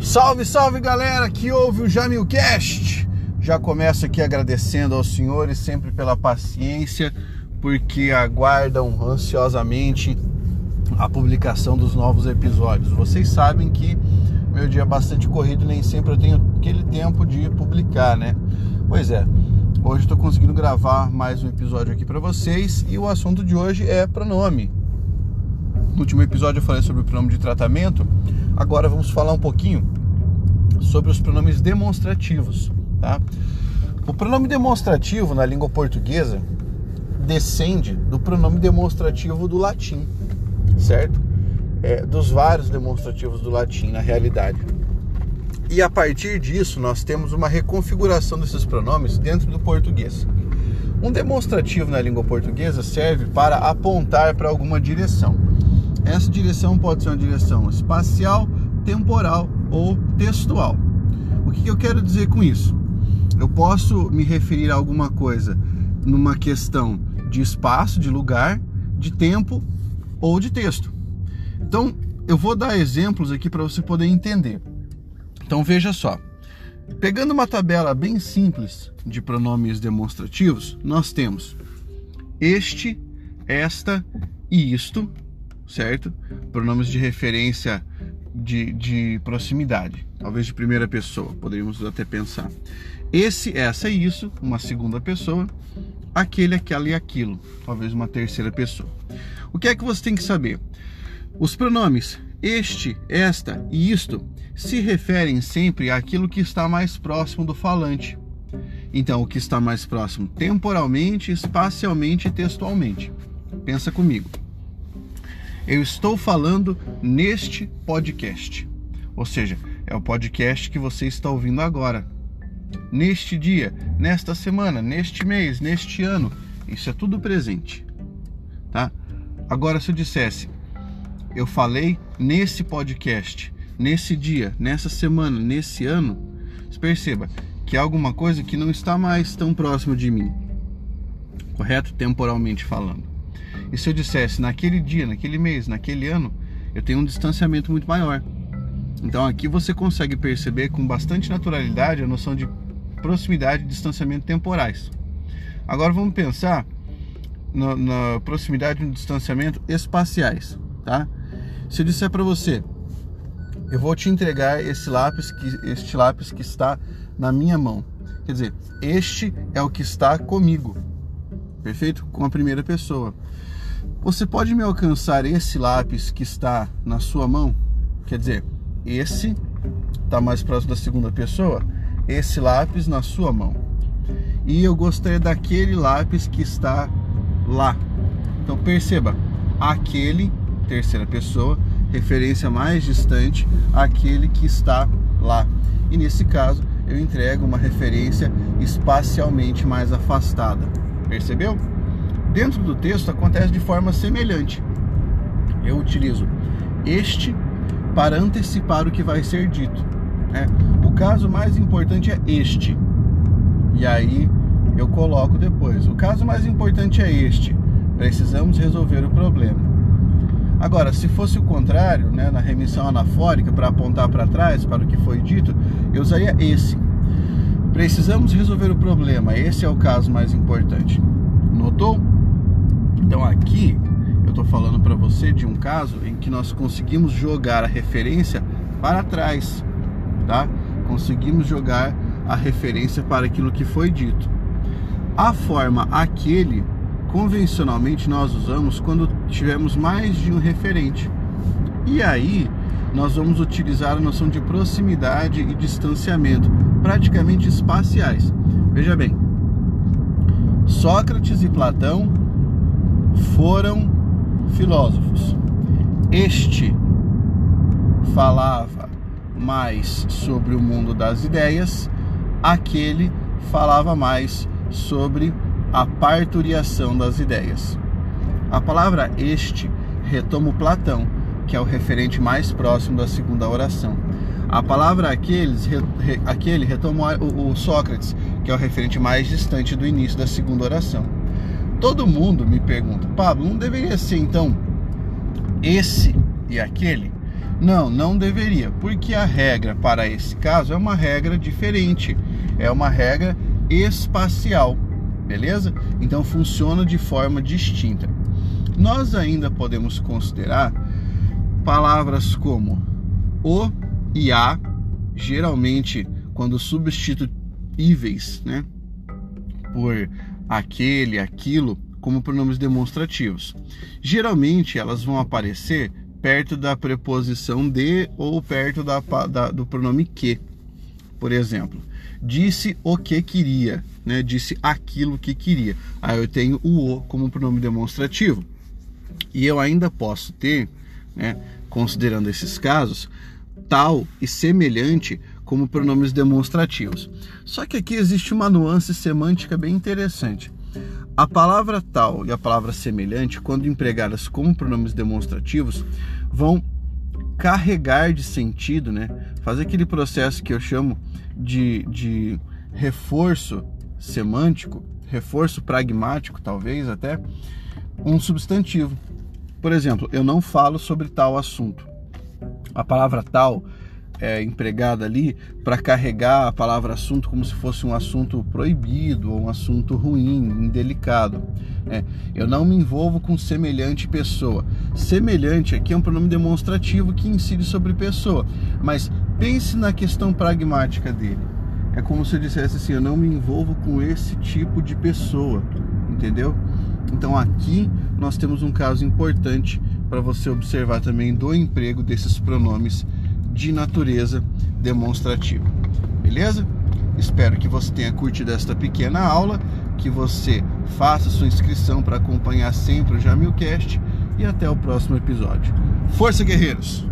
Salve, salve galera que ouve o Jamilcast! Já começo aqui agradecendo aos senhores sempre pela paciência, porque aguardam ansiosamente a publicação dos novos episódios. Vocês sabem que meu dia é bastante corrido, nem sempre eu tenho aquele tempo de publicar, né? Pois é, hoje estou conseguindo gravar mais um episódio aqui para vocês e o assunto de hoje é pronome. No último episódio eu falei sobre o pronome de tratamento, agora vamos falar um pouquinho sobre os pronomes demonstrativos, tá? O pronome demonstrativo na língua portuguesa descende do pronome demonstrativo do latim, certo? É, dos vários demonstrativos do latim na realidade. E a partir disso nós temos uma reconfiguração desses pronomes dentro do português. Um demonstrativo na língua portuguesa serve para apontar para alguma direção. Essa direção pode ser uma direção espacial, temporal ou textual. O que eu quero dizer com isso? Eu posso me referir a alguma coisa numa questão de espaço, de lugar, de tempo ou de texto. Então, eu vou dar exemplos aqui para você poder entender. Então, veja só. Pegando uma tabela bem simples de pronomes demonstrativos, nós temos este, esta e isto certo? Pronomes de referência de, de proximidade, talvez de primeira pessoa, poderíamos até pensar. Esse, essa e isso, uma segunda pessoa, aquele, aquela e aquilo, talvez uma terceira pessoa. O que é que você tem que saber? Os pronomes este, esta e isto se referem sempre àquilo que está mais próximo do falante. Então, o que está mais próximo temporalmente, espacialmente e textualmente. Pensa comigo. Eu estou falando neste podcast. Ou seja, é o podcast que você está ouvindo agora. Neste dia, nesta semana, neste mês, neste ano, isso é tudo presente. Tá? Agora se eu dissesse eu falei nesse podcast, nesse dia, nessa semana, nesse ano, perceba que é alguma coisa que não está mais tão próximo de mim. Correto? Temporalmente falando. E se eu dissesse naquele dia, naquele mês, naquele ano, eu tenho um distanciamento muito maior. Então aqui você consegue perceber com bastante naturalidade a noção de proximidade e distanciamento temporais. Agora vamos pensar na, na proximidade e no distanciamento espaciais, tá? Se eu disser para você, eu vou te entregar esse lápis que este lápis que está na minha mão. Quer dizer, este é o que está comigo. Perfeito? Com a primeira pessoa. Você pode me alcançar esse lápis que está na sua mão? Quer dizer, esse está mais próximo da segunda pessoa, esse lápis na sua mão. E eu gostaria daquele lápis que está lá. Então perceba, aquele, terceira pessoa, referência mais distante, aquele que está lá. E nesse caso, eu entrego uma referência espacialmente mais afastada. Percebeu? Dentro do texto acontece de forma semelhante. Eu utilizo este para antecipar o que vai ser dito. Né? O caso mais importante é este. E aí eu coloco depois. O caso mais importante é este. Precisamos resolver o problema. Agora, se fosse o contrário, né, na remissão anafórica, para apontar para trás, para o que foi dito, eu usaria esse. Precisamos resolver o problema. Esse é o caso mais importante. Notou? Então aqui eu estou falando para você de um caso em que nós conseguimos jogar a referência para trás, tá? Conseguimos jogar a referência para aquilo que foi dito. A forma aquele, convencionalmente nós usamos quando tivermos mais de um referente. E aí nós vamos utilizar a noção de proximidade e distanciamento, praticamente espaciais. Veja bem, Sócrates e Platão foram filósofos. Este falava mais sobre o mundo das ideias, aquele falava mais sobre a parturiação das ideias. A palavra este retoma o Platão, que é o referente mais próximo da segunda oração. A palavra aqueles, re, aquele retoma o, o Sócrates, que é o referente mais distante do início da segunda oração todo mundo me pergunta, Pablo, não deveria ser então esse e aquele? Não, não deveria, porque a regra para esse caso é uma regra diferente, é uma regra espacial, beleza? Então funciona de forma distinta. Nós ainda podemos considerar palavras como o e a, geralmente quando substituíveis, né, por aquele, aquilo, como pronomes demonstrativos. Geralmente elas vão aparecer perto da preposição de ou perto da, da, do pronome que. Por exemplo, disse o que queria, né? disse aquilo que queria. Aí eu tenho o o como pronome demonstrativo. E eu ainda posso ter, né, considerando esses casos, tal e semelhante como pronomes demonstrativos. Só que aqui existe uma nuance semântica bem interessante. A palavra tal e a palavra semelhante, quando empregadas como pronomes demonstrativos, vão carregar de sentido, né? fazer aquele processo que eu chamo de, de reforço semântico, reforço pragmático, talvez até, um substantivo. Por exemplo, eu não falo sobre tal assunto. A palavra tal é, empregada ali para carregar a palavra assunto como se fosse um assunto proibido ou um assunto ruim, indelicado. É, eu não me envolvo com semelhante pessoa. Semelhante aqui é um pronome demonstrativo que incide sobre pessoa, mas pense na questão pragmática dele. É como se eu dissesse assim: eu não me envolvo com esse tipo de pessoa, entendeu? Então aqui nós temos um caso importante para você observar também do emprego desses pronomes de natureza demonstrativa. Beleza? Espero que você tenha curtido esta pequena aula, que você faça sua inscrição para acompanhar sempre o Jamilcast e até o próximo episódio. Força, guerreiros!